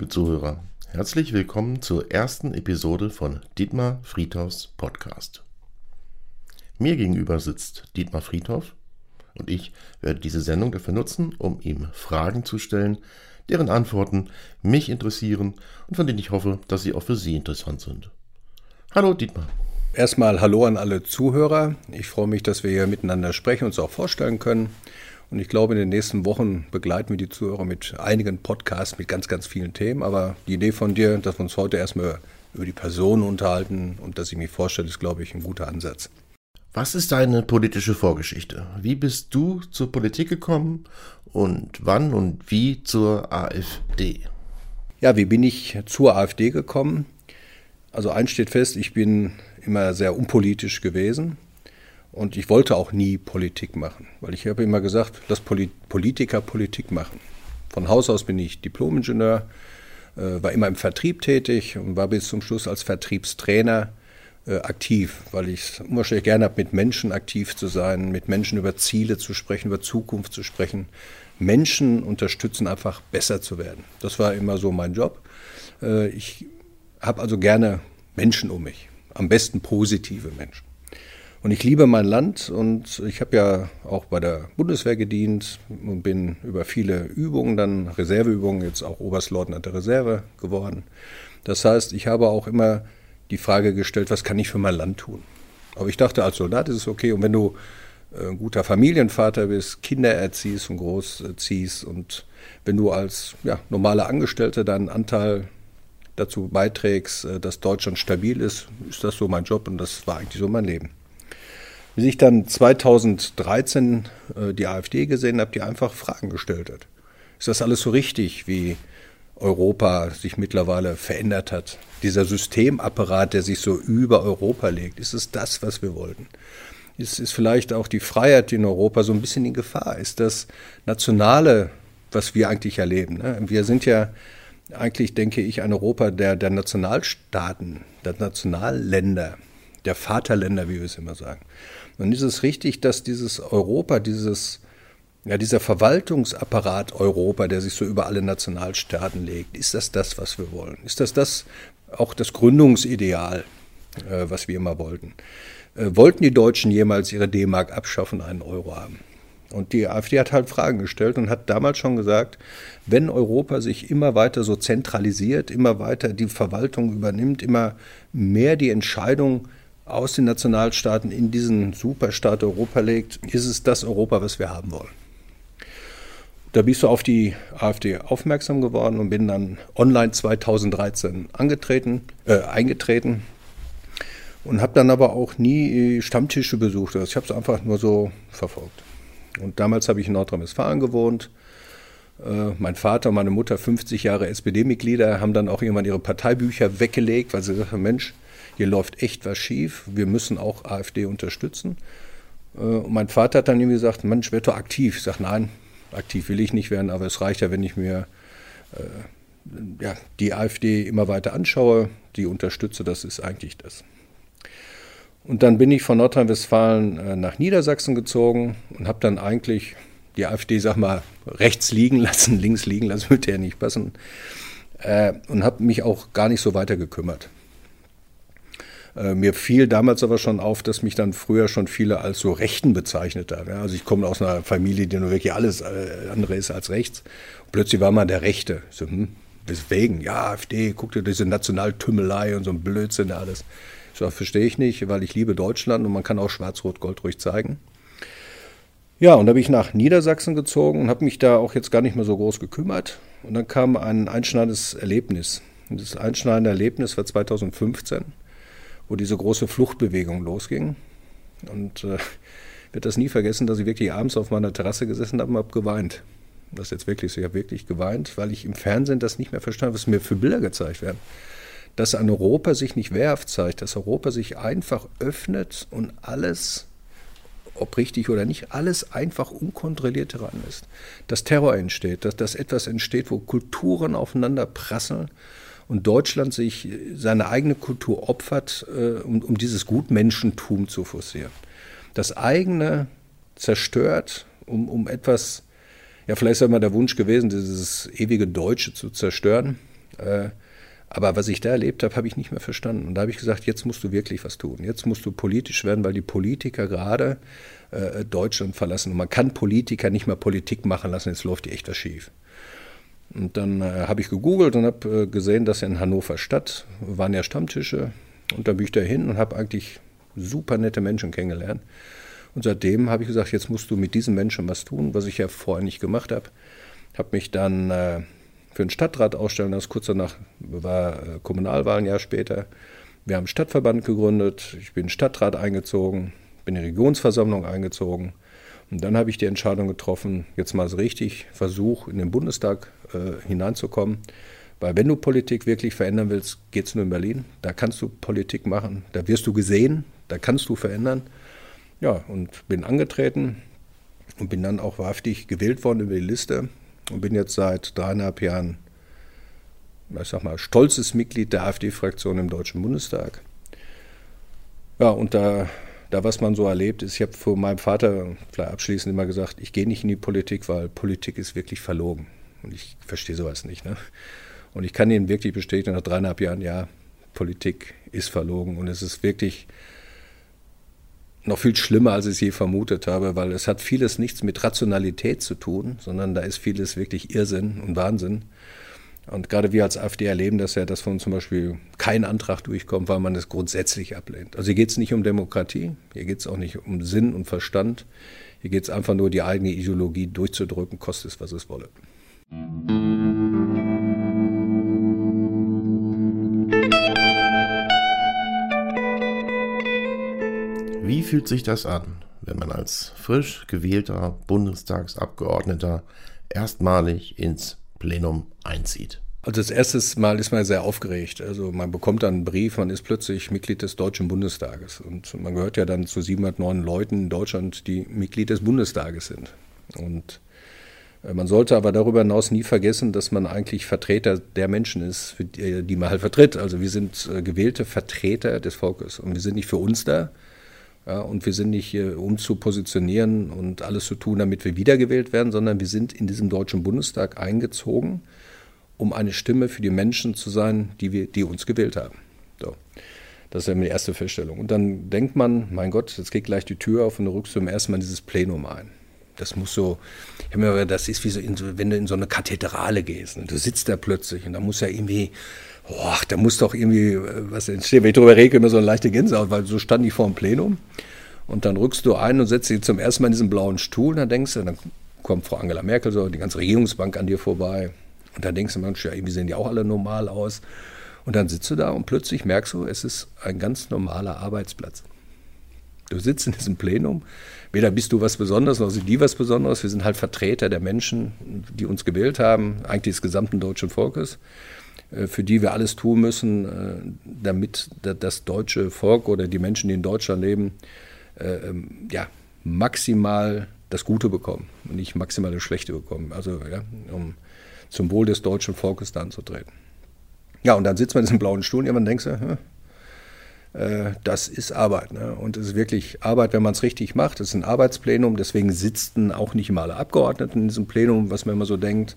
Liebe Zuhörer. Herzlich willkommen zur ersten Episode von Dietmar Friedhoffs Podcast. Mir gegenüber sitzt Dietmar Friedhoff und ich werde diese Sendung dafür nutzen, um ihm Fragen zu stellen, deren Antworten mich interessieren und von denen ich hoffe, dass sie auch für Sie interessant sind. Hallo Dietmar. Erstmal Hallo an alle Zuhörer. Ich freue mich, dass wir hier miteinander sprechen und uns auch vorstellen können. Und ich glaube, in den nächsten Wochen begleiten wir die Zuhörer mit einigen Podcasts mit ganz, ganz vielen Themen. Aber die Idee von dir, dass wir uns heute erstmal über die Person unterhalten und dass ich mich vorstelle, ist, glaube ich, ein guter Ansatz. Was ist deine politische Vorgeschichte? Wie bist du zur Politik gekommen und wann und wie zur AfD? Ja, wie bin ich zur AfD gekommen? Also eins steht fest, ich bin immer sehr unpolitisch gewesen. Und ich wollte auch nie Politik machen, weil ich habe immer gesagt, lass Politiker Politik machen. Von Haus aus bin ich Diplomingenieur, äh, war immer im Vertrieb tätig und war bis zum Schluss als Vertriebstrainer äh, aktiv, weil ich es unwahrscheinlich gerne habe, mit Menschen aktiv zu sein, mit Menschen über Ziele zu sprechen, über Zukunft zu sprechen. Menschen unterstützen, einfach besser zu werden. Das war immer so mein Job. Äh, ich habe also gerne Menschen um mich, am besten positive Menschen. Und ich liebe mein Land und ich habe ja auch bei der Bundeswehr gedient und bin über viele Übungen, dann Reserveübungen, jetzt auch Oberstleutnant der Reserve geworden. Das heißt, ich habe auch immer die Frage gestellt, was kann ich für mein Land tun? Aber ich dachte, als Soldat ist es okay. Und wenn du äh, ein guter Familienvater bist, Kinder erziehst und großziehst und wenn du als ja, normaler Angestellter deinen Anteil dazu beiträgst, äh, dass Deutschland stabil ist, ist das so mein Job und das war eigentlich so mein Leben. Wie ich dann 2013 äh, die AfD gesehen habe, die einfach Fragen gestellt hat. Ist das alles so richtig, wie Europa sich mittlerweile verändert hat? Dieser Systemapparat, der sich so über Europa legt, ist es das, was wir wollten? Ist, ist vielleicht auch die Freiheit in Europa so ein bisschen in Gefahr? Ist das Nationale, was wir eigentlich erleben? Ne? Wir sind ja eigentlich, denke ich, ein Europa der, der Nationalstaaten, der Nationalländer, der Vaterländer, wie wir es immer sagen. Und ist es richtig, dass dieses Europa, dieses, ja, dieser Verwaltungsapparat Europa, der sich so über alle Nationalstaaten legt, ist das das, was wir wollen? Ist das das auch das Gründungsideal, äh, was wir immer wollten? Äh, wollten die Deutschen jemals ihre D-Mark abschaffen, einen Euro haben? Und die AfD hat halt Fragen gestellt und hat damals schon gesagt, wenn Europa sich immer weiter so zentralisiert, immer weiter die Verwaltung übernimmt, immer mehr die Entscheidung aus den Nationalstaaten in diesen Superstaat Europa legt, ist es das Europa, was wir haben wollen. Da bist du auf die AfD aufmerksam geworden und bin dann online 2013 angetreten, äh, eingetreten und habe dann aber auch nie Stammtische besucht. Also ich habe es einfach nur so verfolgt. Und damals habe ich in Nordrhein-Westfalen gewohnt. Äh, mein Vater und meine Mutter, 50 Jahre SPD-Mitglieder, haben dann auch irgendwann ihre Parteibücher weggelegt, weil sie sagten, Mensch, hier läuft echt was schief, wir müssen auch AfD unterstützen. Äh, und mein Vater hat dann irgendwie gesagt, Mensch, werd doch aktiv. Ich sage, nein, aktiv will ich nicht werden, aber es reicht ja, wenn ich mir äh, ja, die AfD immer weiter anschaue, die unterstütze, das ist eigentlich das. Und dann bin ich von Nordrhein-Westfalen äh, nach Niedersachsen gezogen und habe dann eigentlich die AfD, sag mal, rechts liegen lassen, links liegen lassen, würde ja nicht passen. Äh, und habe mich auch gar nicht so weiter gekümmert. Äh, mir fiel damals aber schon auf, dass mich dann früher schon viele als so Rechten bezeichnet haben. Also ich komme aus einer Familie, die nur wirklich alles äh, andere ist als rechts. Und plötzlich war man der Rechte. So, hm, deswegen, ja, AfD, guck dir diese Nationaltümmelei und so ein Blödsinn alles. So, verstehe ich nicht, weil ich liebe Deutschland und man kann auch Schwarz-Rot-Gold ruhig zeigen. Ja, und da bin ich nach Niedersachsen gezogen und habe mich da auch jetzt gar nicht mehr so groß gekümmert. Und dann kam ein einschneidendes Erlebnis. Und das einschneidende Erlebnis war 2015 wo diese große Fluchtbewegung losging. Und äh, werde das nie vergessen, dass ich wirklich abends auf meiner Terrasse gesessen habe und habe geweint. Das ist jetzt wirklich so, ich habe wirklich geweint, weil ich im Fernsehen das nicht mehr verstanden habe, was mir für Bilder gezeigt werden. Dass ein Europa sich nicht wehrhaft zeigt, dass Europa sich einfach öffnet und alles, ob richtig oder nicht, alles einfach unkontrolliert heranlässt. Dass Terror entsteht, dass, dass etwas entsteht, wo Kulturen aufeinander prasseln und Deutschland sich seine eigene Kultur opfert, äh, um, um dieses Gutmenschentum zu forcieren. Das eigene zerstört, um, um etwas ja, vielleicht ist ja mal der Wunsch gewesen, dieses ewige Deutsche zu zerstören. Äh, aber was ich da erlebt habe, habe ich nicht mehr verstanden. Und da habe ich gesagt, jetzt musst du wirklich was tun. Jetzt musst du politisch werden, weil die Politiker gerade äh, Deutschland verlassen. Und man kann Politiker nicht mal Politik machen lassen, jetzt läuft die echt was schief. Und dann äh, habe ich gegoogelt und habe äh, gesehen, dass in Hannover Stadt waren ja Stammtische. Und da bin ich da hin und habe eigentlich super nette Menschen kennengelernt. Und seitdem habe ich gesagt, jetzt musst du mit diesen Menschen was tun, was ich ja vorher nicht gemacht habe. Habe mich dann äh, für den Stadtrat ausstellen lassen. Kurz danach war äh, Kommunalwahl ein Jahr später. Wir haben einen Stadtverband gegründet. Ich bin in den Stadtrat eingezogen, bin in die Regionsversammlung eingezogen. Und dann habe ich die Entscheidung getroffen, jetzt mal so richtig Versuch, in den Bundestag äh, hineinzukommen. Weil wenn du Politik wirklich verändern willst, geht es nur in Berlin. Da kannst du Politik machen, da wirst du gesehen, da kannst du verändern. Ja, und bin angetreten und bin dann auch wahrhaftig gewählt worden über die Liste und bin jetzt seit dreieinhalb Jahren, ich sag mal, stolzes Mitglied der AfD-Fraktion im Deutschen Bundestag. Ja, und da, da was man so erlebt ist, ich habe vor meinem Vater vielleicht abschließend immer gesagt, ich gehe nicht in die Politik, weil Politik ist wirklich verlogen. Und ich verstehe sowas nicht. Ne? Und ich kann Ihnen wirklich bestätigen, nach dreieinhalb Jahren, ja, Politik ist verlogen. Und es ist wirklich noch viel schlimmer, als ich es je vermutet habe, weil es hat vieles nichts mit Rationalität zu tun, sondern da ist vieles wirklich Irrsinn und Wahnsinn. Und gerade wir als AfD erleben das ja, dass von uns zum Beispiel kein Antrag durchkommt, weil man es grundsätzlich ablehnt. Also hier geht es nicht um Demokratie, hier geht es auch nicht um Sinn und Verstand, hier geht es einfach nur, die eigene Ideologie durchzudrücken, kostet es, was es wolle. Wie fühlt sich das an, wenn man als frisch gewählter Bundestagsabgeordneter erstmalig ins Plenum einzieht? Also das erste Mal ist man sehr aufgeregt. Also man bekommt dann einen Brief, man ist plötzlich Mitglied des Deutschen Bundestages. Und man gehört ja dann zu 709 Leuten in Deutschland, die Mitglied des Bundestages sind. Und man sollte aber darüber hinaus nie vergessen, dass man eigentlich Vertreter der Menschen ist, die man halt vertritt. Also wir sind äh, gewählte Vertreter des Volkes. Und wir sind nicht für uns da, ja, und wir sind nicht hier, um zu positionieren und alles zu tun, damit wir wiedergewählt werden, sondern wir sind in diesem Deutschen Bundestag eingezogen, um eine Stimme für die Menschen zu sein, die, wir, die uns gewählt haben. So. Das ist ja die erste Feststellung. Und dann denkt man, mein Gott, jetzt geht gleich die Tür auf und du rückst zum ersten Mal in dieses Plenum ein. Das muss so, ich habe mir das ist wie so, wenn du in so eine Kathedrale gehst und du sitzt da plötzlich und da muss ja irgendwie boah, da muss doch irgendwie äh, was entstehen. Wenn ich darüber rede, immer so eine leichte Gänsehaut, weil so stand ich vor dem Plenum. Und dann rückst du ein und setzt dich zum ersten Mal in diesen blauen Stuhl. Und dann denkst du, dann kommt Frau Angela Merkel so, die ganze Regierungsbank an dir vorbei. Und dann denkst du, Mensch, ja, irgendwie sehen die auch alle normal aus. Und dann sitzt du da und plötzlich merkst du, es ist ein ganz normaler Arbeitsplatz. Du sitzt in diesem Plenum, weder bist du was Besonderes, noch sind die was Besonderes. Wir sind halt Vertreter der Menschen, die uns gewählt haben, eigentlich des gesamten deutschen Volkes. Äh, für die wir alles tun müssen, äh, damit das deutsche Volk oder die Menschen, die in Deutschland leben, äh, ähm, ja, maximal das Gute bekommen und nicht maximal das Schlechte bekommen. Also ja, um zum Wohl des deutschen Volkes dann zu treten. Ja, und dann sitzt man in diesem blauen Stuhl und irgendwann denkst du, das ist Arbeit. Ne? Und es ist wirklich Arbeit, wenn man es richtig macht. Es ist ein Arbeitsplenum, deswegen sitzen auch nicht immer alle Abgeordneten in diesem Plenum, was man immer so denkt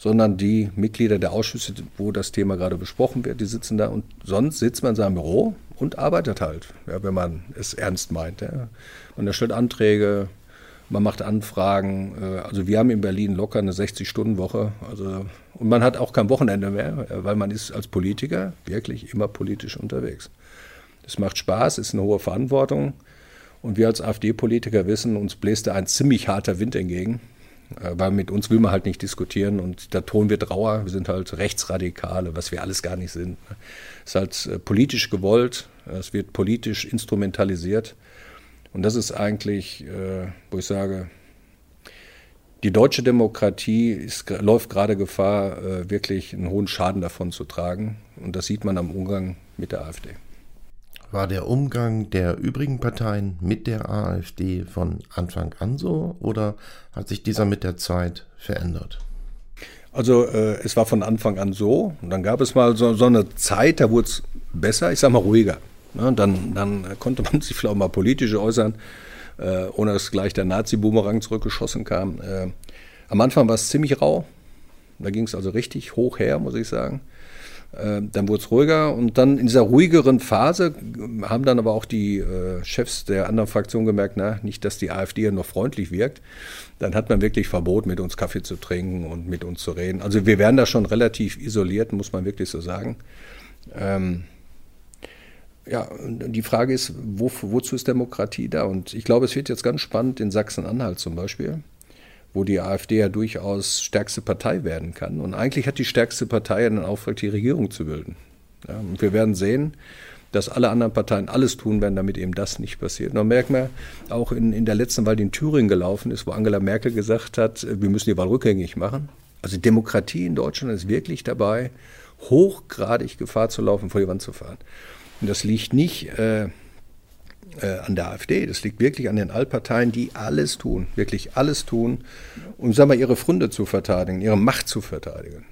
sondern die Mitglieder der Ausschüsse, wo das Thema gerade besprochen wird, die sitzen da und sonst sitzt man in seinem Büro und arbeitet halt, ja, wenn man es ernst meint. Ja. Man erstellt Anträge, man macht Anfragen. Äh, also wir haben in Berlin locker eine 60-Stunden-Woche. Also, und man hat auch kein Wochenende mehr, weil man ist als Politiker wirklich immer politisch unterwegs. Es macht Spaß, ist eine hohe Verantwortung. Und wir als AfD-Politiker wissen, uns bläst da ein ziemlich harter Wind entgegen. Äh, weil mit uns will man halt nicht diskutieren und der Ton wird rauer. Wir sind halt Rechtsradikale, was wir alles gar nicht sind. Es ist halt äh, politisch gewollt, es wird politisch instrumentalisiert. Und das ist eigentlich, äh, wo ich sage, die deutsche Demokratie ist, läuft gerade Gefahr, wirklich einen hohen Schaden davon zu tragen. Und das sieht man am Umgang mit der AfD. War der Umgang der übrigen Parteien mit der AfD von Anfang an so oder hat sich dieser mit der Zeit verändert? Also äh, es war von Anfang an so. Und dann gab es mal so, so eine Zeit, da wurde es besser, ich sag mal ruhiger. Ja, dann, dann konnte man sich vielleicht auch mal politisch äußern, äh, ohne dass gleich der Nazi-Boomerang zurückgeschossen kam. Äh, Am Anfang war es ziemlich rau. Da ging es also richtig hoch her, muss ich sagen. Ähm, dann wurde es ruhiger und dann in dieser ruhigeren Phase haben dann aber auch die äh, Chefs der anderen Fraktionen gemerkt, na, nicht, dass die AfD noch freundlich wirkt. Dann hat man wirklich Verbot, mit uns Kaffee zu trinken und mit uns zu reden. Also wir werden da schon relativ isoliert, muss man wirklich so sagen. Ähm, ja, die Frage ist, wo, wozu ist Demokratie da? Und ich glaube, es wird jetzt ganz spannend in Sachsen-Anhalt zum Beispiel wo die AfD ja durchaus stärkste Partei werden kann. Und eigentlich hat die stärkste Partei einen Auftrag, die Regierung zu bilden. Ja, und wir werden sehen, dass alle anderen Parteien alles tun werden, damit eben das nicht passiert. Dann merkt man auch in, in der letzten Wahl, die in Thüringen gelaufen ist, wo Angela Merkel gesagt hat, wir müssen die Wahl rückgängig machen. Also Demokratie in Deutschland ist wirklich dabei, hochgradig Gefahr zu laufen, vor die Wand zu fahren. Und das liegt nicht äh, äh, an der AfD, das liegt wirklich an den Altparteien, die alles tun, wirklich alles tun, um sagen wir, ihre Funde zu verteidigen, ihre Macht zu verteidigen.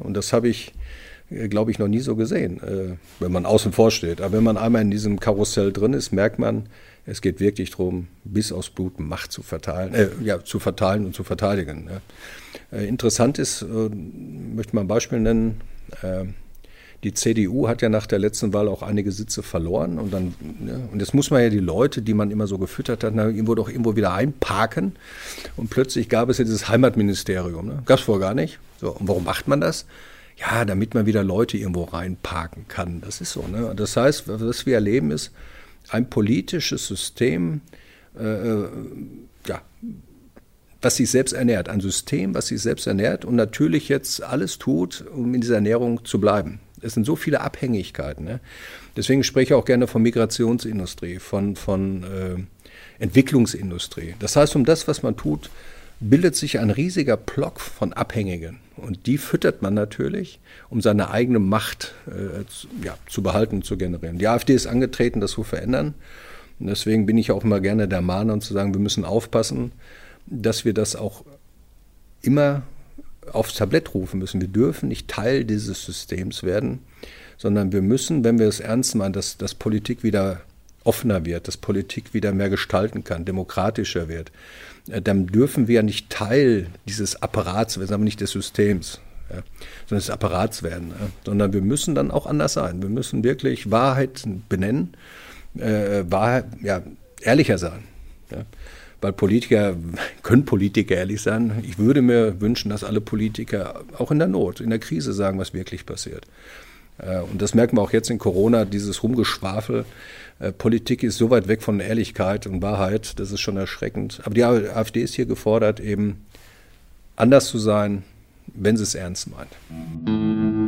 Und das habe ich, äh, glaube ich, noch nie so gesehen, äh, wenn man außen vor steht. Aber wenn man einmal in diesem Karussell drin ist, merkt man, es geht wirklich darum, bis aus Blut Macht zu verteilen, äh, ja, zu verteilen und zu verteidigen. Äh, interessant ist, äh, möchte mal ein Beispiel nennen, die CDU hat ja nach der letzten Wahl auch einige Sitze verloren. Und dann, ne, und jetzt muss man ja die Leute, die man immer so gefüttert hat, irgendwo doch irgendwo wieder einparken. Und plötzlich gab es ja dieses Heimatministerium. Ne? Gab es vorher gar nicht. So, und warum macht man das? Ja, damit man wieder Leute irgendwo reinparken kann. Das ist so. Ne? Das heißt, was wir erleben, ist ein politisches System, äh, äh ja, was sich selbst ernährt. Ein System, was sich selbst ernährt und natürlich jetzt alles tut, um in dieser Ernährung zu bleiben. Es sind so viele Abhängigkeiten. Ne? Deswegen spreche ich auch gerne von Migrationsindustrie, von, von äh, Entwicklungsindustrie. Das heißt, um das, was man tut, bildet sich ein riesiger Block von Abhängigen. Und die füttert man natürlich, um seine eigene Macht äh, zu, ja, zu behalten und zu generieren. Die AfD ist angetreten, das zu verändern. Und deswegen bin ich auch immer gerne der Mahner und zu sagen, wir müssen aufpassen, dass wir das auch immer aufs Tablett rufen müssen. Wir dürfen nicht Teil dieses Systems werden, sondern wir müssen, wenn wir es ernst meinen, dass, dass Politik wieder offener wird, dass Politik wieder mehr gestalten kann, demokratischer wird, äh, dann dürfen wir nicht Teil dieses Apparats werden, aber nicht des Systems, ja, sondern des Apparats werden, ja, sondern wir müssen dann auch anders sein. Wir müssen wirklich Wahrheit benennen, äh, Wahrheit, ja, ehrlicher sein. Ja weil Politiker, können Politiker ehrlich sein, ich würde mir wünschen, dass alle Politiker auch in der Not, in der Krise sagen, was wirklich passiert. Äh, und das merken wir auch jetzt in Corona, dieses Rumgeschwafel. Äh, Politik ist so weit weg von Ehrlichkeit und Wahrheit, das ist schon erschreckend. Aber die AfD ist hier gefordert, eben anders zu sein, wenn sie es ernst meint.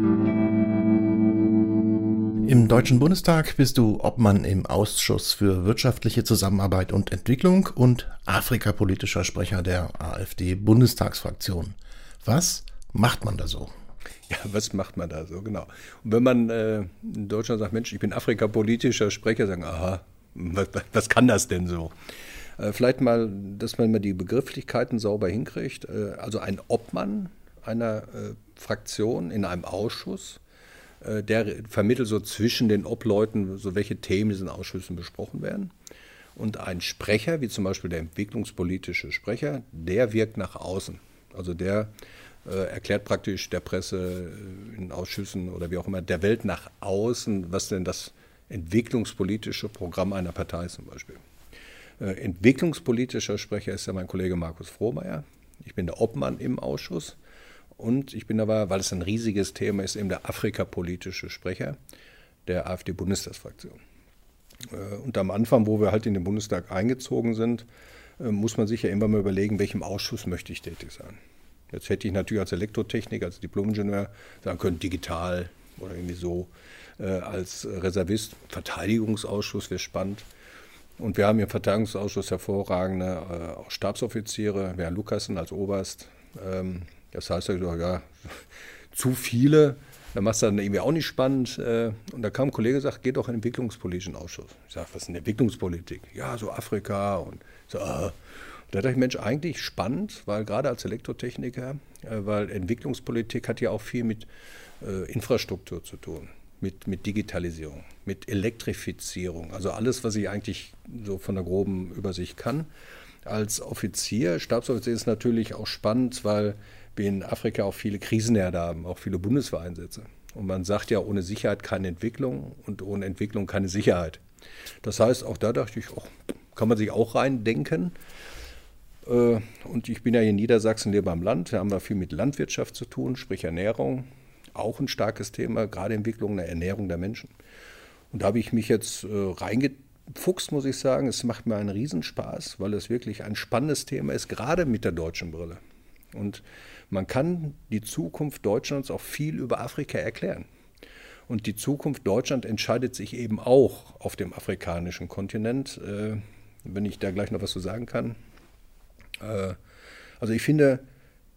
Im Deutschen Bundestag bist du Obmann im Ausschuss für wirtschaftliche Zusammenarbeit und Entwicklung und afrikapolitischer Sprecher der AfD-Bundestagsfraktion. Was macht man da so? Ja, was macht man da so, genau. Und wenn man äh, in Deutschland sagt, Mensch, ich bin afrikapolitischer Sprecher, sagen, aha, was, was kann das denn so? Äh, vielleicht mal, dass man mal die Begrifflichkeiten sauber hinkriegt. Äh, also ein Obmann einer äh, Fraktion in einem Ausschuss der vermittelt so zwischen den Obleuten, so welche Themen in diesen Ausschüssen besprochen werden. Und ein Sprecher, wie zum Beispiel der entwicklungspolitische Sprecher, der wirkt nach außen. Also der äh, erklärt praktisch der Presse äh, in Ausschüssen oder wie auch immer der Welt nach außen, was denn das entwicklungspolitische Programm einer Partei ist zum Beispiel. Äh, entwicklungspolitischer Sprecher ist ja mein Kollege Markus Frohmeier. Ich bin der Obmann im Ausschuss. Und ich bin aber, weil es ein riesiges Thema ist, eben der afrikapolitische Sprecher der AfD-Bundestagsfraktion. Äh, und am Anfang, wo wir halt in den Bundestag eingezogen sind, äh, muss man sich ja immer mal überlegen, welchem Ausschuss möchte ich tätig sein. Jetzt hätte ich natürlich als Elektrotechniker, als Diplomingenieur sagen können, digital oder irgendwie so. Äh, als Reservist, Verteidigungsausschuss wäre spannend. Und wir haben im Verteidigungsausschuss hervorragende Stabsoffiziere, Herr Lukassen als Oberst, ähm, das heißt, ja, zu viele, dann machst du dann irgendwie auch nicht spannend. Äh, und da kam ein Kollege und sagt, geh doch in den Entwicklungspolitischen Ausschuss. Ich sage, was ist denn Entwicklungspolitik? Ja, so Afrika und so. Äh. Da dachte ich, Mensch, eigentlich spannend, weil gerade als Elektrotechniker, äh, weil Entwicklungspolitik hat ja auch viel mit Infrastruktur zu tun, mit, mit Digitalisierung, mit Elektrifizierung, also alles, was ich eigentlich so von der groben Übersicht kann. als Offizier, Stabsoffizier ist natürlich auch spannend, weil wir in Afrika auch viele Krisenherde haben, auch viele Bundeswehreinsätze. Und man sagt ja, ohne Sicherheit keine Entwicklung und ohne Entwicklung keine Sicherheit. Das heißt, auch da dachte ich, oh, kann man sich auch reindenken. Äh, und ich bin ja hier in Niedersachsen, lebe am Land. Da haben wir viel mit Landwirtschaft zu tun, sprich Ernährung. Auch ein starkes Thema, gerade Entwicklung der Ernährung der Menschen. Und da habe ich mich jetzt äh, reingefuchst, muss ich sagen. Es macht mir einen Riesenspaß, weil es wirklich ein spannendes Thema ist, gerade mit der deutschen Brille. Und man kann die Zukunft Deutschlands auch viel über Afrika erklären. Und die Zukunft Deutschland entscheidet sich eben auch auf dem afrikanischen Kontinent. Äh, wenn ich da gleich noch was zu sagen kann. Äh, also ich finde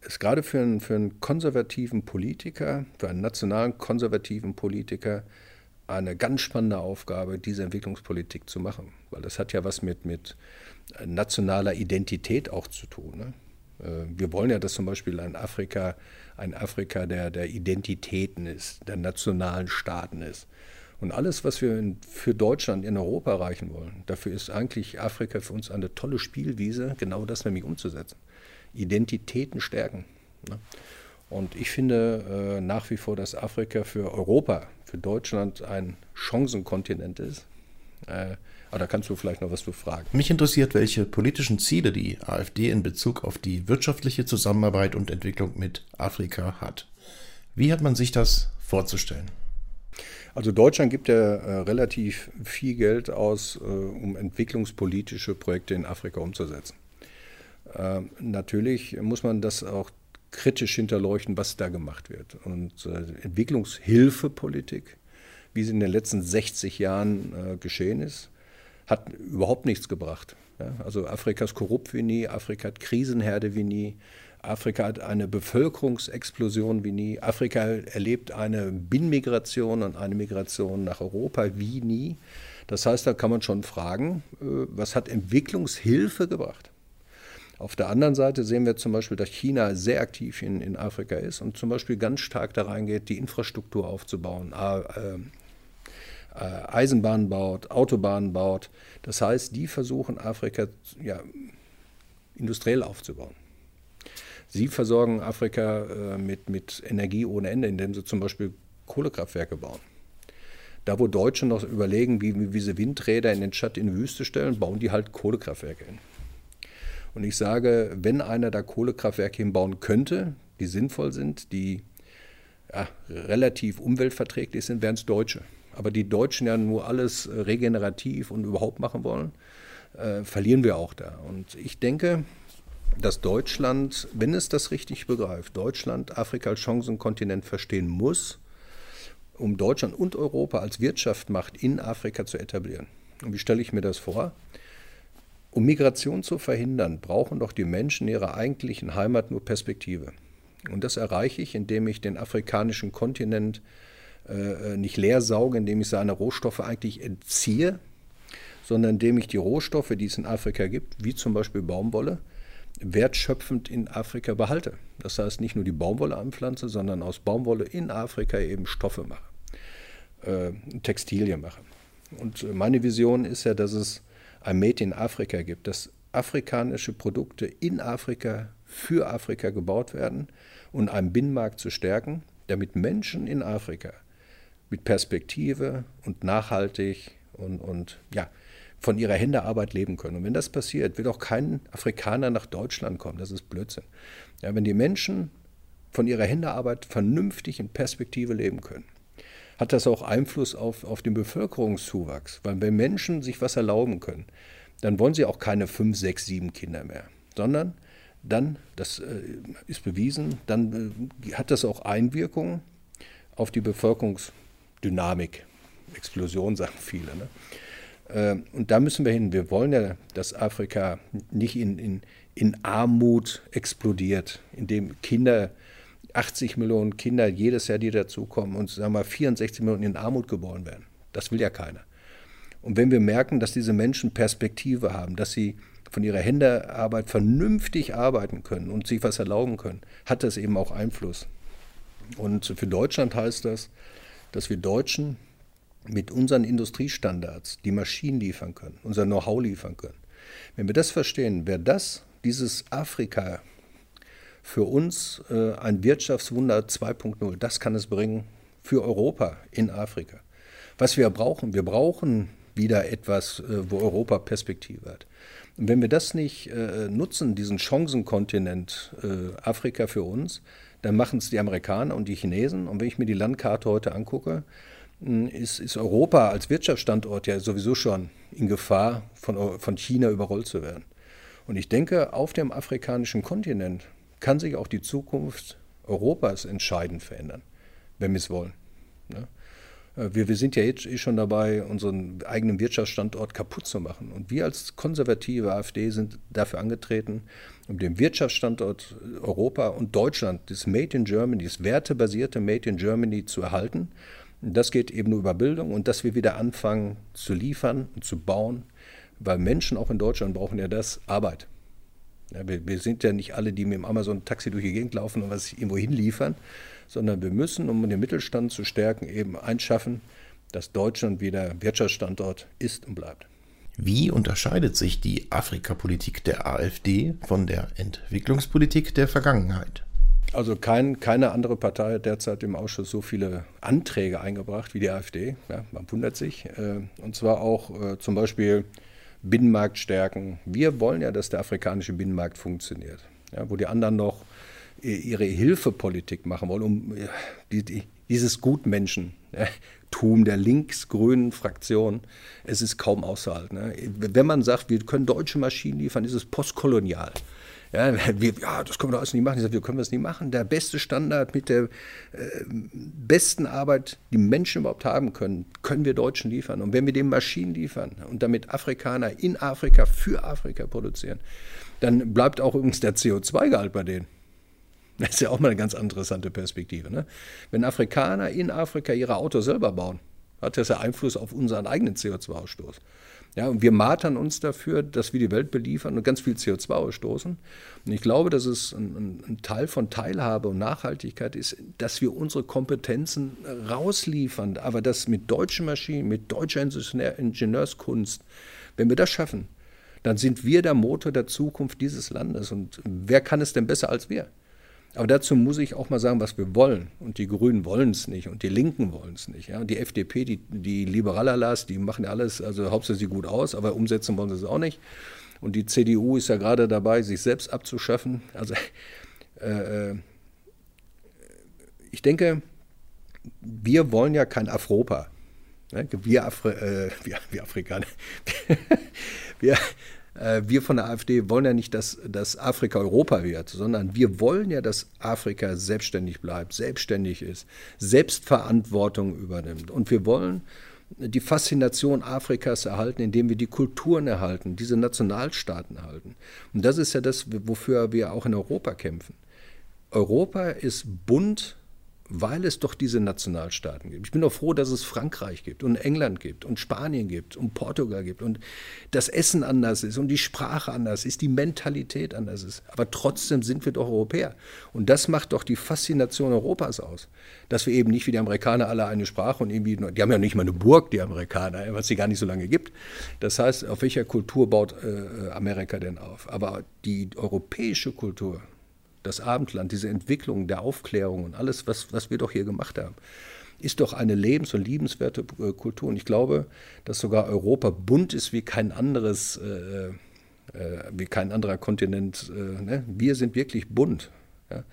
es gerade für einen, für einen konservativen Politiker, für einen nationalen konservativen Politiker, eine ganz spannende Aufgabe, diese Entwicklungspolitik zu machen. Weil das hat ja was mit, mit nationaler Identität auch zu tun. Ne? Äh, wir wollen ja, dass zum Beispiel ein Afrika ein Afrika der, der Identitäten ist, der nationalen Staaten ist. Und alles, was wir in, für Deutschland in Europa erreichen wollen, dafür ist eigentlich Afrika für uns eine tolle Spielwiese, genau das nämlich umzusetzen. Identitäten stärken. Ne? Und ich finde äh, nach wie vor, dass Afrika für Europa, für Deutschland ein Chancenkontinent ist. Äh, aber da kannst du vielleicht noch was zu fragen. Mich interessiert, welche politischen Ziele die AfD in Bezug auf die wirtschaftliche Zusammenarbeit und Entwicklung mit Afrika hat. Wie hat man sich das vorzustellen? Also Deutschland gibt ja äh, relativ viel Geld aus, äh, um entwicklungspolitische Projekte in Afrika umzusetzen. Äh, natürlich muss man das auch kritisch hinterleuchten, was da gemacht wird. Und äh, Entwicklungshilfepolitik, wie sie in den letzten 60 Jahren äh, geschehen ist, hat überhaupt nichts gebracht. Ja, also Afrika ist korrupt wie nie, Afrika hat Krisenherde wie nie, Afrika hat eine Bevölkerungsexplosion wie nie, Afrika erlebt eine Binnenmigration und eine Migration nach Europa wie nie. Das heißt, da kann man schon fragen, äh, was hat Entwicklungshilfe gebracht? Auf der anderen Seite sehen wir zum Beispiel, dass China sehr aktiv in, in Afrika ist und zum Beispiel ganz stark da reingeht, die Infrastruktur aufzubauen, äh, Eisenbahnen baut, Autobahnen baut. Das heißt, die versuchen Afrika ja, industriell aufzubauen. Sie versorgen Afrika äh, mit, mit Energie ohne Ende, indem sie zum Beispiel Kohlekraftwerke bauen. Da, wo Deutsche noch überlegen, wie, wie sie Windräder in den Stadt in die Wüste stellen, bauen die halt Kohlekraftwerke hin. Und ich sage, wenn einer da Kohlekraftwerke hinbauen könnte, die sinnvoll sind, die ja, relativ umweltverträglich sind, wären es Deutsche aber die Deutschen ja nur alles äh, regenerativ und überhaupt machen wollen, äh, verlieren wir auch da. Und ich denke, dass Deutschland, wenn es das richtig begreift, Deutschland Afrika als Chancenkontinent verstehen muss, um Deutschland und Europa als Wirtschaftsmacht in Afrika zu etablieren. Und wie stelle ich mir das vor? Um Migration zu verhindern, brauchen doch die Menschen in ihrer eigentlichen Heimat nur Perspektive. Und das erreiche ich, indem ich den afrikanischen Kontinent äh, nicht leer sauge, indem ich seine Rohstoffe eigentlich entziehe, sondern indem ich die Rohstoffe, die es in Afrika gibt, wie zum Beispiel Baumwolle, wertschöpfend in Afrika behalte. Das heißt, nicht nur die Baumwolle anpflanze, sondern aus Baumwolle in Afrika eben Stoffe mache, äh, Textilien mache. Und meine Vision ist ja, dass es ein Made in Afrika gibt, dass afrikanische Produkte in Afrika für Afrika gebaut werden und einen Binnenmarkt zu stärken, damit Menschen in Afrika mit Perspektive und nachhaltig und, und ja, von ihrer Händearbeit leben können. Und wenn das passiert, wird auch kein Afrikaner nach Deutschland kommen. Das ist Blödsinn. Ja, wenn die Menschen von ihrer Händearbeit vernünftig in Perspektive leben können, hat das auch Einfluss auf, auf den Bevölkerungszuwachs. Weil wenn Menschen sich was erlauben können, dann wollen sie auch keine fünf, sechs, sieben Kinder mehr, sondern dann, das äh, ist bewiesen, dann äh, hat das auch Einwirkungen auf die Bevölkerungszuwachs. Dynamik, Explosion, sagen viele. Ne? Ähm, und da müssen wir hin. Wir wollen ja, dass Afrika nicht in, in, in Armut explodiert, indem Kinder, 80 Millionen Kinder jedes Jahr, die dazukommen und sagen wir 64 Millionen in Armut geboren werden. Das will ja keiner. Und wenn wir merken, dass diese Menschen Perspektive haben, dass sie von ihrer Händearbeit vernünftig arbeiten können und sich was erlauben können, hat das eben auch Einfluss. Und für Deutschland heißt das, dass wir Deutschen mit unseren Industriestandards die Maschinen liefern können, unser Know-how liefern können, Wenn wir das verstehen, wäre das, dieses Afrika für uns äh, ein Wirtschaftswunder 2.0. Das kann es bringen für Europa in Afrika. Was wir brauchen, wir brauchen wieder etwas, äh, wo Europa Perspektive hat. Und wenn wir das nicht äh, nutzen, diesen Chancenkontinent äh, Afrika für uns, dann machen es die Amerikaner und die Chinesen. Und wenn ich mir die Landkarte heute angucke, hm, ist, ist Europa als Wirtschaftsstandort ja sowieso schon in Gefahr, von, von China überrollt zu werden. Und ich denke, auf dem afrikanischen Kontinent kann sich auch die Zukunft Europas entscheidend verändern, wenn wir es wollen. Ne? Äh, wir, wir sind ja jetzt eh schon dabei, unseren eigenen Wirtschaftsstandort kaputt zu machen. Und wir als konservative AfD sind dafür angetreten, um den Wirtschaftsstandort Europa und Deutschland, das Made in Germany, das wertebasierte Made in Germany zu erhalten. Und das geht eben nur über Bildung und dass wir wieder anfangen zu liefern und zu bauen, weil Menschen auch in Deutschland brauchen ja das Arbeit. Ja, wir, wir, sind ja nicht alle, die mit dem Amazon-Taxi durch die Gegend laufen und was irgendwo hinliefern, sondern wir müssen, um den Mittelstand zu stärken, eben einschaffen, dass Deutschland wieder Wirtschaftsstandort ist und bleibt. Wie unterscheidet sich die Afrikapolitik der AfD von der Entwicklungspolitik der Vergangenheit? Also kein, keine andere Partei hat derzeit im Ausschuss so viele Anträge eingebracht wie die AfD. Ja, man wundert sich. Äh, und zwar auch äh, zum Beispiel Binnenmarkt stärken. Wir wollen ja, dass der afrikanische Binnenmarkt funktioniert. Ja, wo die anderen noch ihre Hilfepolitik machen wollen, um die, die, Gutmenschentum der links-grünen Fraktion, es ist kaum auszuhalten. Ne? Wenn man sagt, wir können deutsche Maschinen liefern, ist es postkolonial. Ja, wir, ja, das können wir doch alles nicht machen. Ich sage, wir können das nicht machen. Der beste Standard mit der äh, besten Arbeit, die Menschen überhaupt haben können, können wir Deutschen liefern. Und wenn wir den Maschinen liefern und damit Afrikaner in Afrika für Afrika produzieren, dann bleibt auch übrigens der CO2-Gehalt bei denen. Das ist ja auch mal eine ganz interessante Perspektive. Ne? Wenn Afrikaner in Afrika ihre Autos selber bauen, hat das ja Einfluss auf unseren eigenen CO2-Ausstoß. Ja, und wir martern uns dafür, dass wir die Welt beliefern und ganz viel CO2 ausstoßen. Und ich glaube, dass es ein, ein, Teil von Teilhabe und Nachhaltigkeit ist, dass wir unsere Kompetenzen rausliefern, aber das mit deutschen Maschinen, mit deutscher Ingenieurskunst, wenn wir das schaffen, dann sind wir der Motor der Zukunft dieses Landes. Und wer kann es denn besser als wir? Aber dazu muss ich auch mal sagen, was wir wollen. Und die Grünen wollen es nicht und die Linken wollen es nicht. Ja. Die FDP, die, die Liberalalas, die machen alles, also hauptsächlich gut aus, aber umsetzen wollen sie es auch nicht. Und die CDU ist ja gerade dabei, sich selbst abzuschaffen. Also äh, äh, ich denke, wir wollen ja kein Afropa. Ne? Wir, Afri äh, wir, wir Afrikaner. wir, wir von der AfD wollen ja nicht, dass, dass Afrika Europa wird, sondern wir wollen ja, dass Afrika selbstständig bleibt, selbstständig ist, Selbstverantwortung übernimmt. Und wir wollen die Faszination Afrikas erhalten, indem wir die Kulturen erhalten, diese Nationalstaaten erhalten. Und das ist ja das, wofür wir auch in Europa kämpfen. Europa ist bunt weil es doch diese Nationalstaaten gibt. Ich bin doch froh, dass es Frankreich gibt und England gibt und Spanien gibt und Portugal gibt und das Essen anders ist und die Sprache anders ist, die Mentalität anders ist. Aber trotzdem sind wir doch Europäer. Und das macht doch die Faszination Europas aus. Dass wir eben nicht wie die Amerikaner alle eine Sprache und irgendwie, die haben ja nicht mal eine Burg, die Amerikaner, was sie gar nicht so lange gibt. Das heißt, auf welcher Kultur baut äh, Amerika denn auf? Aber die europäische Kultur, das Abendland, diese Entwicklung der Aufklärung und alles, was, was wir doch hier gemacht haben, ist doch eine lebens- und liebenswerte äh, Kultur. Und ich glaube, dass sogar Europa bunt ist wie kein anderes, äh, äh, wie kein anderer Kontinent. Äh, ne? Wir sind wirklich bunt. Ja?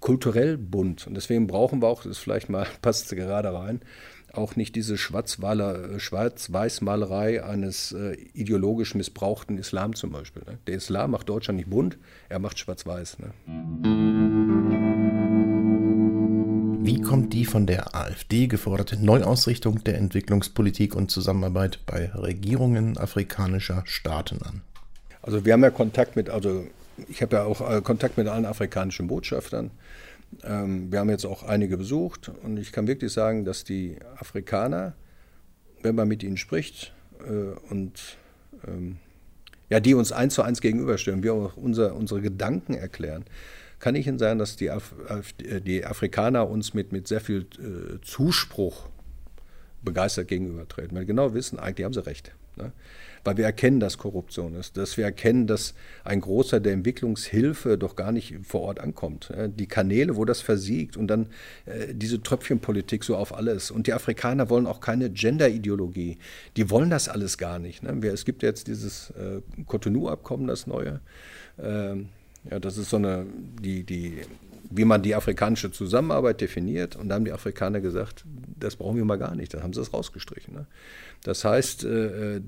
Kulturell bunt. Und deswegen brauchen wir auch, das vielleicht mal passt gerade rein, auch nicht diese Schwarz-Weiß-Malerei eines äh, ideologisch missbrauchten Islam zum Beispiel. Ne? Der Islam macht Deutschland nicht bunt, er macht Schwarz-Weiß. Ne? Wie kommt die von der AfD geforderte Neuausrichtung der Entwicklungspolitik und Zusammenarbeit bei Regierungen afrikanischer Staaten an? Also wir haben ja Kontakt mit, also ich habe ja auch äh, Kontakt mit allen afrikanischen Botschaftern. Ähm, wir haben jetzt auch einige besucht und ich kann wirklich sagen, dass die Afrikaner, wenn man mit ihnen spricht äh, und ähm, ja, die uns eins zu eins gegenüberstellen, wir auch unser, unsere Gedanken erklären, kann ich Ihnen sagen, dass die, Af die Afrikaner uns mit, mit sehr viel äh, Zuspruch begeistert gegenübertreten, weil genau wissen, eigentlich haben sie recht. Ne? Weil wir erkennen, dass Korruption ist, dass wir erkennen, dass ein Großer der Entwicklungshilfe doch gar nicht vor Ort ankommt. Die Kanäle, wo das versiegt und dann äh, diese Tröpfchenpolitik so auf alles. Und die Afrikaner wollen auch keine Gender-Ideologie. Die wollen das alles gar nicht. Ne? Es gibt jetzt dieses äh, Cotonou-Abkommen, das neue. Ähm, ja, das ist so eine, die, die wie man die afrikanische Zusammenarbeit definiert. Und da haben die Afrikaner gesagt, das brauchen wir mal gar nicht. Dann haben sie es rausgestrichen. Ne? Das heißt, äh,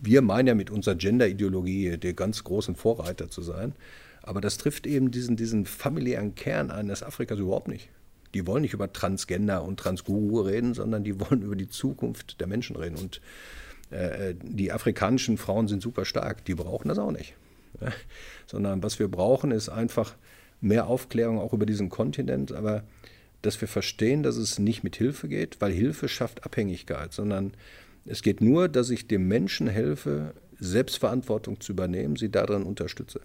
wir meinen ja mit unserer Gender-Ideologie der ganz großen Vorreiter zu sein. Aber das trifft eben diesen, diesen familiären Kern eines Afrikas überhaupt nicht. Die wollen nicht über Transgender und Transguru reden, sondern die wollen über die Zukunft der Menschen reden. Und äh, die afrikanischen Frauen sind super stark, die brauchen das auch nicht. Sondern was wir brauchen, ist einfach mehr Aufklärung auch über diesen Kontinent, aber dass wir verstehen, dass es nicht mit Hilfe geht, weil Hilfe schafft Abhängigkeit, sondern es geht nur, dass ich dem Menschen helfe, Selbstverantwortung zu übernehmen, sie darin unterstütze.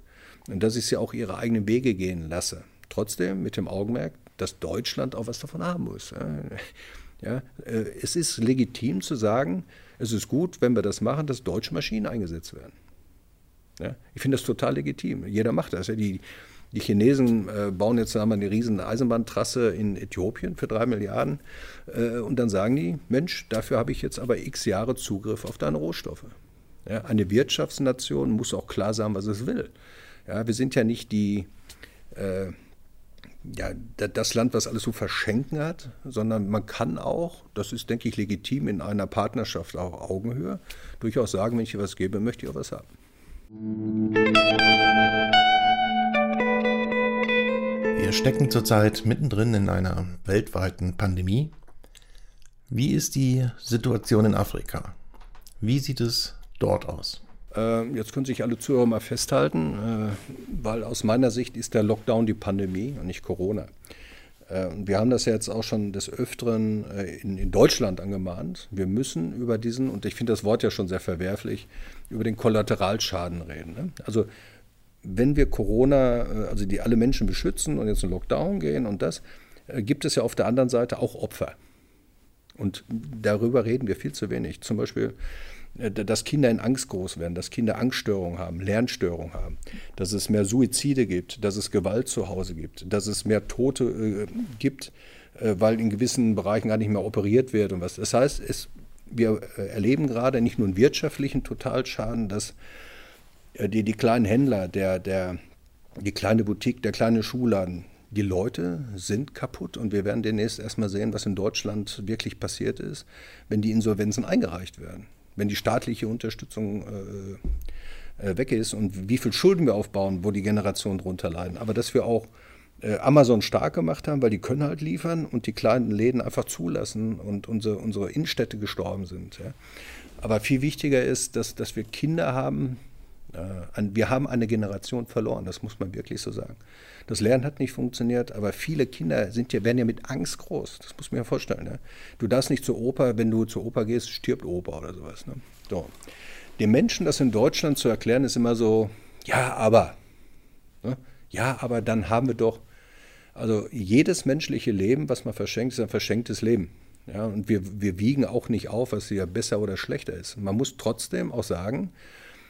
Und dass ich sie auch ihre eigenen Wege gehen lasse. Trotzdem mit dem Augenmerk, dass Deutschland auch was davon haben muss. Ja, äh, es ist legitim zu sagen, es ist gut, wenn wir das machen, dass deutsche Maschinen eingesetzt werden. Ja, ich finde das total legitim. Jeder macht das. Die, die Chinesen äh, bauen jetzt einmal eine riesen Eisenbahntrasse in Äthiopien für drei Milliarden. Äh, und dann sagen die, Mensch, dafür habe ich jetzt aber x Jahre Zugriff auf deine Rohstoffe. Ja, eine Wirtschaftsnation muss auch klar sagen, was es will. Ja, wir sind ja nicht die, äh, ja, das Land, was alles zu verschenken hat, sondern man kann auch, das ist, denke ich, legitim in einer Partnerschaft auf Augenhöhe, durchaus sagen, wenn ich dir was gebe, möchte ich auch was haben. Wir stecken zurzeit mittendrin in einer weltweiten Pandemie. Wie ist die Situation in Afrika? Wie sieht es dort aus? Ähm, jetzt können sich alle Zuhörer mal festhalten, äh, weil aus meiner Sicht ist der Lockdown die Pandemie und nicht Corona. Äh, wir haben das ja jetzt auch schon des Öfteren äh, in, Deutschland angemahnt. Wir müssen über diesen, und ich finde das Wort ja schon sehr verwerflich, über den Kollateralschaden reden. Ne? Also wenn wir Corona, äh, also die alle Menschen beschützen und jetzt in Lockdown gehen und das, äh, gibt es ja auf der anderen Seite auch Opfer. Und darüber reden wir viel zu wenig. Zum Beispiel, äh, dass Kinder in Angst groß werden, dass Kinder Angststörungen haben, Lernstörungen haben, dass es mehr Suizide gibt, dass es Gewalt zu Hause gibt, dass es mehr Tote gibt, weil in gewissen Bereichen gar nicht mehr operiert wird und was. Das heißt, es, wir erleben gerade nicht nur einen wirtschaftlichen Totalschaden, dass die, die kleinen Händler, der, der, die kleine Boutique, der kleine Schuhladen, die Leute sind kaputt und wir werden demnächst erstmal sehen, was in Deutschland wirklich passiert ist, wenn die Insolvenzen eingereicht werden, wenn die staatliche Unterstützung äh, äh, weg ist und wie viel Schulden wir aufbauen, wo die Generationen drunter leiden. Aber dass wir auch äh, Amazon stark gemacht haben, weil die können halt liefern und die kleinen Läden einfach zulassen und unsere, unsere Innenstädte gestorben sind. Ja. Aber viel wichtiger ist, dass, dass wir Kinder haben, äh, wir haben eine Generation verloren, das muss man wirklich so sagen. Das Lernen hat nicht funktioniert, aber viele Kinder sind ja, werden ja mit Angst groß. Das muss man ja vorstellen. Ne? Du darfst nicht zur Oper, wenn du zur Oper gehst, stirbt Opa oder sowas. Ne? So. Den Menschen das in Deutschland zu erklären, ist immer so, ja, aber. Ne? Ja, aber dann haben wir doch. Also jedes menschliche Leben, was man verschenkt, ist ein verschenktes Leben. Ja, und wir, wir wiegen auch nicht auf, was hier besser oder schlechter ist. Man muss trotzdem auch sagen,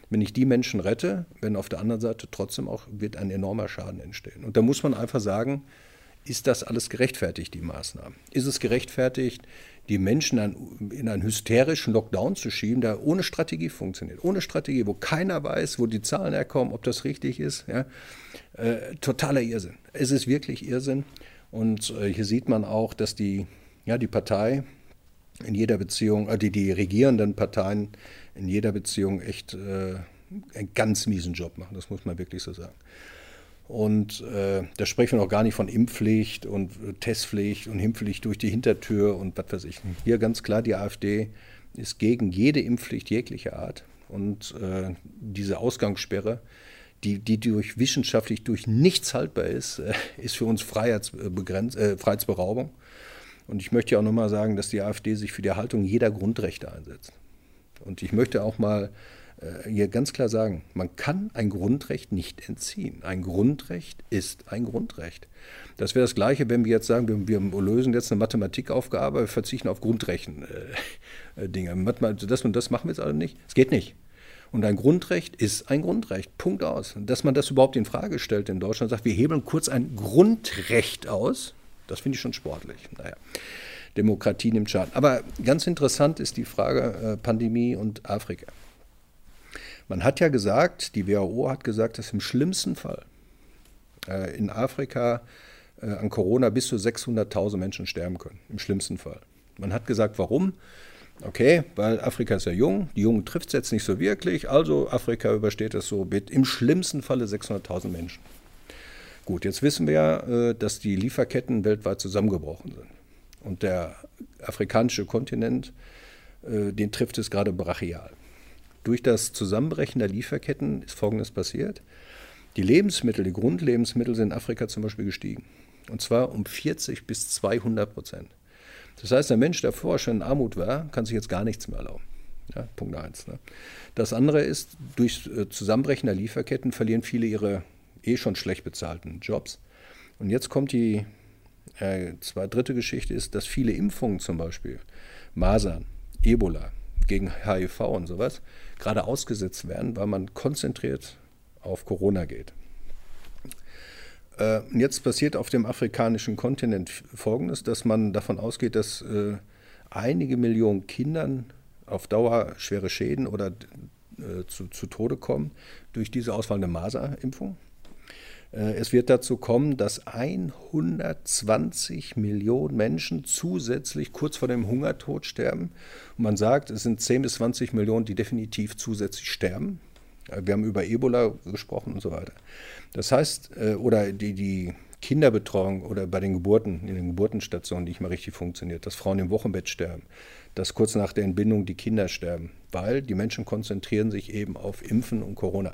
wenn ich die Menschen rette, wenn auf der anderen Seite trotzdem auch wird ein enormer Schaden entstehen. Und da muss man einfach sagen, ist das alles gerechtfertigt, die Maßnahmen? Ist es gerechtfertigt, die Menschen in einen hysterischen Lockdown zu schieben, der ohne Strategie funktioniert? Ohne Strategie, wo keiner weiß, wo die Zahlen herkommen, ob das richtig ist. Ja? Äh, totaler Irrsinn. Es ist wirklich Irrsinn. Und äh, hier sieht man auch, dass die, ja, die Partei in jeder Beziehung, äh, die, die regierenden Parteien in jeder Beziehung echt äh, einen ganz miesen Job machen, das muss man wirklich so sagen. Und äh, da sprechen wir noch gar nicht von Impfpflicht und äh, Testpflicht und Impfpflicht durch die Hintertür und was weiß ich. Hier ganz klar, die AfD ist gegen jede Impfpflicht jeglicher Art. Und äh, diese Ausgangssperre, die, die durch wissenschaftlich durch nichts haltbar ist, äh, ist für uns Freiheitsbegrenz, äh, Freiheitsberaubung. Und ich möchte ja auch nochmal sagen, dass die AfD sich für die Erhaltung jeder Grundrechte einsetzt. Und ich möchte auch mal äh, hier ganz klar sagen, man kann ein Grundrecht nicht entziehen. Ein Grundrecht ist ein Grundrecht. Das wäre das Gleiche, wenn wir jetzt sagen, wir, wir lösen jetzt eine Mathematikaufgabe, wir verzichten auf Grundrechen-Dinge. Äh, das und das machen wir jetzt alle nicht. Es geht nicht. Und ein Grundrecht ist ein Grundrecht. Punkt aus. Dass man das überhaupt in Frage stellt in Deutschland, sagt, wir hebeln kurz ein Grundrecht aus, das finde ich schon sportlich. Naja. Demokratie nimmt Schaden. Aber ganz interessant ist die Frage äh, Pandemie und Afrika. Man hat ja gesagt, die WHO hat gesagt, dass im schlimmsten Fall äh, in Afrika äh, an Corona bis zu 600.000 Menschen sterben können. Im schlimmsten Fall. Man hat gesagt, warum? Okay, weil Afrika ist ja jung, die Jungen trifft es jetzt nicht so wirklich, also Afrika übersteht es so mit im schlimmsten Falle 600.000 Menschen. Gut, jetzt wissen wir ja, äh, dass die Lieferketten weltweit zusammengebrochen sind. Und der afrikanische Kontinent, äh, den trifft es gerade brachial. Durch das Zusammenbrechen der Lieferketten ist Folgendes passiert. Die Lebensmittel, die Grundlebensmittel sind in Afrika zum Beispiel gestiegen. Und zwar um 40 bis 200 Prozent. Das heißt, der Mensch, der vorher schon in Armut war, kann sich jetzt gar nichts mehr erlauben. Ja, Punkt eins. Ne? Das andere ist, durch äh, Zusammenbrechen der Lieferketten verlieren viele ihre eh schon schlecht bezahlten Jobs. Und jetzt kommt die äh, zwei dritte Geschichte, ist, dass viele Impfungen zum Beispiel, Masern, Ebola, gegen HIV und sowas, gerade ausgesetzt werden, weil man konzentriert auf Corona geht. Äh, jetzt passiert auf dem afrikanischen Kontinent Folgendes, dass man davon ausgeht, dass äh, einige Millionen Kindern auf Dauer schwere Schäden oder äh, zu, zu, Tode kommen durch diese ausfallende Maserimpfung. Äh, es wird dazu kommen, dass 120 Millionen Menschen zusätzlich kurz vor dem Hungertod sterben. Und man sagt, es sind 10 bis 20 Millionen, die definitiv zusätzlich sterben. Äh, wir haben über Ebola gesprochen und so weiter. Das heißt, äh, oder die, die Kinderbetreuung oder bei den Geburten, in den Geburtenstationen, die nicht mehr richtig funktioniert, dass Frauen im Wochenbett sterben, dass kurz nach der Entbindung die Kinder sterben, weil die Menschen konzentrieren sich eben auf Impfen und Corona.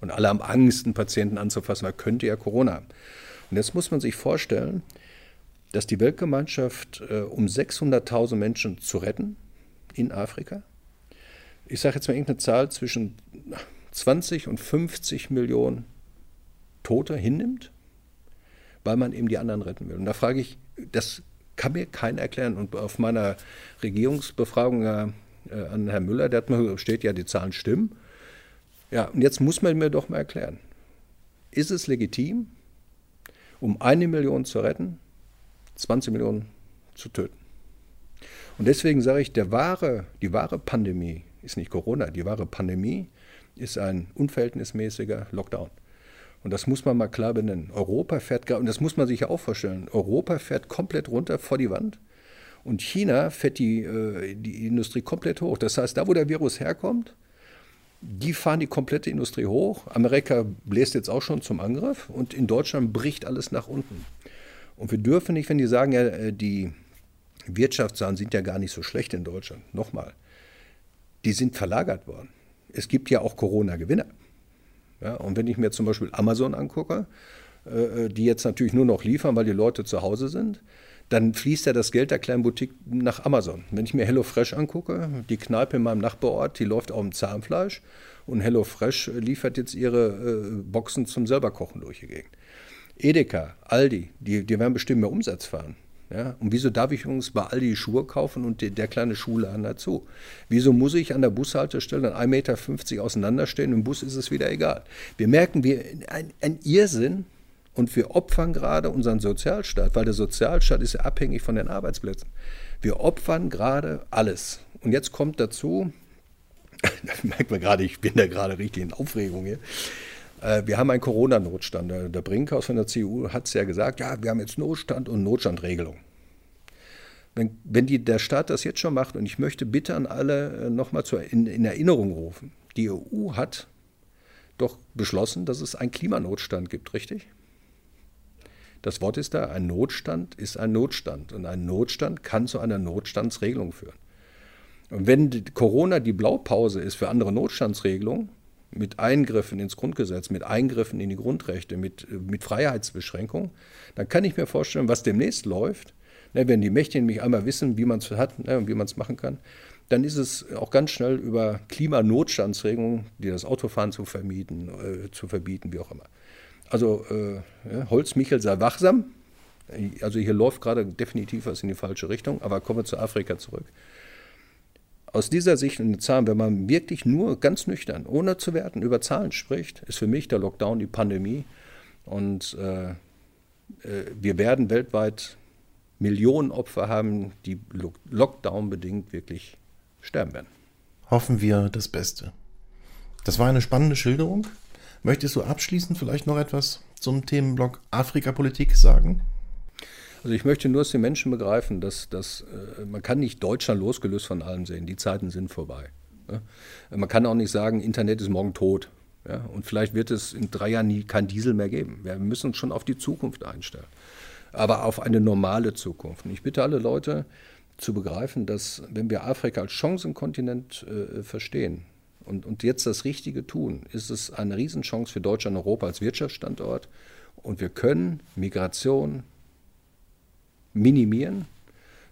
Und alle haben Angst, einen Patienten anzufassen, weil könnte ja Corona. Und jetzt muss man sich vorstellen, dass die Weltgemeinschaft, äh, um 600.000 Menschen zu retten in Afrika, ich sage jetzt mal irgendeine Zahl zwischen 20 und 50 Millionen Tote hinnimmt, weil man eben die anderen retten will. Und da frage ich, das kann mir keiner erklären. Und auf meiner Regierungsbefragung äh, an Herrn Müller, der hat mir steht ja, die Zahlen stimmen. Ja, und jetzt muss man mir doch mal erklären, ist es legitim, um eine Million zu retten, 20 Millionen zu töten? Und deswegen sage ich, der wahre, die wahre Pandemie ist nicht Corona, die wahre Pandemie ist ein unverhältnismäßiger Lockdown. Und das muss man mal klar benennen. Europa fährt, und das muss man sich ja auch vorstellen, Europa fährt komplett runter vor die Wand und China fährt die, äh, die Industrie komplett hoch. Das heißt, da wo der Virus herkommt, die fahren die komplette Industrie hoch. Amerika bläst jetzt auch schon zum Angriff und in Deutschland bricht alles nach unten. Und wir dürfen nicht, wenn die sagen, ja, äh, die Wirtschaftszahlen sind ja gar nicht so schlecht in Deutschland, nochmal, die sind verlagert worden. Es gibt ja auch Corona-Gewinner. Ja, und wenn ich mir zum Beispiel Amazon angucke, äh, äh, die jetzt natürlich nur noch liefern, weil die Leute zu Hause sind, dann fließt ja das Geld der kleinen Boutique nach Amazon. Wenn ich mir HelloFresh angucke, die Kneipe in meinem Nachbarort, die läuft auf dem Zahnfleisch und HelloFresh liefert jetzt ihre äh, Boxen zum selberkochen durch die Gegend. Edeka, Aldi, die, die werden bestimmt mehr Umsatz fahren. Ja? Und wieso darf ich übrigens bei Aldi Schuhe kaufen und die, der kleine Schuhladen dazu? Wieso muss ich an der Bushaltestelle 1,50 Meter auseinanderstehen? Im Bus ist es wieder egal. Wir merken, wir, ein, ein Irrsinn, und wir opfern gerade unseren Sozialstaat, weil der Sozialstaat ist ja abhängig von den Arbeitsplätzen. Wir opfern gerade alles. Und jetzt kommt dazu, da merkt man gerade, ich bin da gerade richtig in Aufregung hier. Äh, wir haben einen Corona-Notstand. Der Brinkhaus von der CDU hat es ja gesagt, ja, wir haben jetzt Notstand und Notstandregelung. Wenn, wenn die, der Staat das jetzt schon macht, und ich möchte bitte an alle äh, nochmal in, in Erinnerung rufen, die EU hat doch beschlossen, dass es einen Klimanotstand gibt, richtig? Das Wort ist da, ein Notstand ist ein Notstand. Und ein Notstand kann zu einer Notstandsregelung führen. Und wenn Corona die Blaupause ist für andere Notstandsregelungen, mit Eingriffen ins Grundgesetz, mit Eingriffen in die Grundrechte, mit, mit Freiheitsbeschränkungen, dann kann ich mir vorstellen, was demnächst läuft, ne, wenn die Mächtigen mich einmal wissen, wie man es hat ne, und wie man es machen kann, dann ist es auch ganz schnell über Klimanotstandsregelungen, die das Autofahren zu vermieten, äh, zu verbieten, wie auch immer. Also äh, ja, Holzmichel sei wachsam. Also hier läuft gerade definitiv was in die falsche Richtung, aber kommen wir zu Afrika zurück. Aus dieser Sicht und Zahlen, wenn man wirklich nur ganz nüchtern, ohne zu werten, über Zahlen spricht, ist für mich der Lockdown die Pandemie. Und äh, äh wir werden weltweit Millionen Opfer haben, die Lockdown bedingt wirklich sterben werden. Hoffen wir das Beste. Das war eine spannende Schilderung. Möchtest du abschließend vielleicht noch etwas zum Themenblock Afrikapolitik sagen? Also ich möchte nur, dass die Menschen begreifen, dass, dass äh, man kann nicht Deutschland losgelöst von allem sehen. Die Zeiten sind vorbei. Man kann auch nicht sagen, Internet ist morgen tot. Ja? Und vielleicht wird es in drei Jahren nie kein Diesel mehr geben. Wir müssen uns schon auf die Zukunft einstellen. Aber auf eine normale Zukunft. Und ich bitte alle Leute zu begreifen, dass wenn wir Afrika als Chancenkontinent äh, verstehen, und, und jetzt das Richtige tun, ist es eine Riesenchance für Deutschland und Europa als Wirtschaftsstandort. Und wir können Migration minimieren,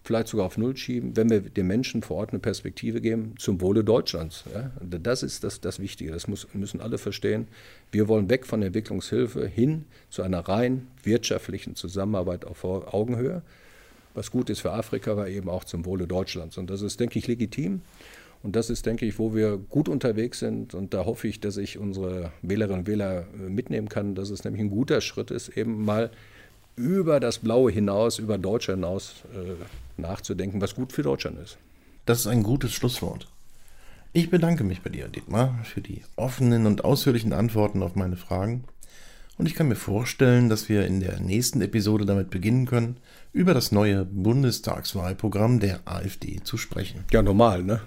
vielleicht sogar auf Null schieben, wenn wir den Menschen vor Ort eine Perspektive geben zum Wohle Deutschlands. Ja? Das ist das, das Wichtige, das muss, müssen alle verstehen. Wir wollen weg von der Entwicklungshilfe hin zu einer rein wirtschaftlichen Zusammenarbeit auf Augenhöhe. Was gut ist für Afrika, aber eben auch zum Wohle Deutschlands. Und das ist, denke ich, legitim. Und das ist, denke ich, wo wir gut unterwegs sind. Und da hoffe ich, dass ich unsere Wählerinnen und Wähler äh, mitnehmen kann, dass es nämlich ein guter Schritt ist, eben mal über das Blaue hinaus, über Deutschland hinaus äh, nachzudenken, was gut für Deutschland ist. Das ist ein gutes Schlusswort. Ich bedanke mich bei dir, Dietmar, für die offenen und ausführlichen Antworten auf meine Fragen. Und ich kann mir vorstellen, dass wir in der nächsten Episode damit beginnen können, über das neue Bundestagswahlprogramm der AfD zu sprechen. Ja, normal, ne?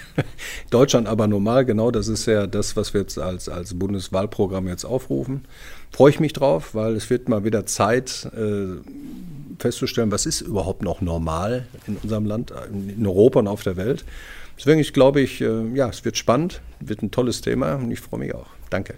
Deutschland aber normal, genau, das ist ja das, was wir jetzt als, als Bundeswahlprogramm jetzt aufrufen. Freue ich mich drauf, weil es wird mal wieder Zeit äh, festzustellen, was ist überhaupt noch normal in unserem Land, in Europa und auf der Welt. Deswegen, ich glaube ich, äh, ja, es wird spannend, wird ein tolles Thema und ich freue mich auch. Danke.